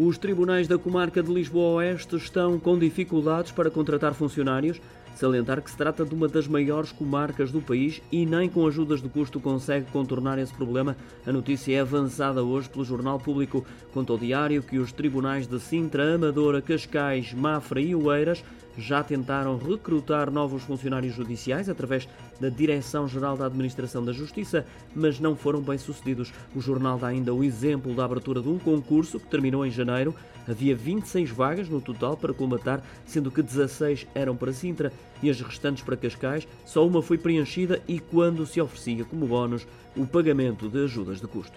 Os tribunais da comarca de Lisboa Oeste estão com dificuldades para contratar funcionários. Salientar que se trata de uma das maiores comarcas do país e nem com ajudas de custo consegue contornar esse problema. A notícia é avançada hoje pelo Jornal Público. Conta ao diário que os tribunais de Sintra, Amadora, Cascais, Mafra e Oeiras já tentaram recrutar novos funcionários judiciais através da Direção-Geral da Administração da Justiça, mas não foram bem sucedidos. O jornal dá ainda o exemplo da abertura de um concurso que terminou em janeiro. Havia 26 vagas no total para colmatar, sendo que 16 eram para Sintra e as restantes para Cascais. Só uma foi preenchida e quando se oferecia como bónus o pagamento de ajudas de custo.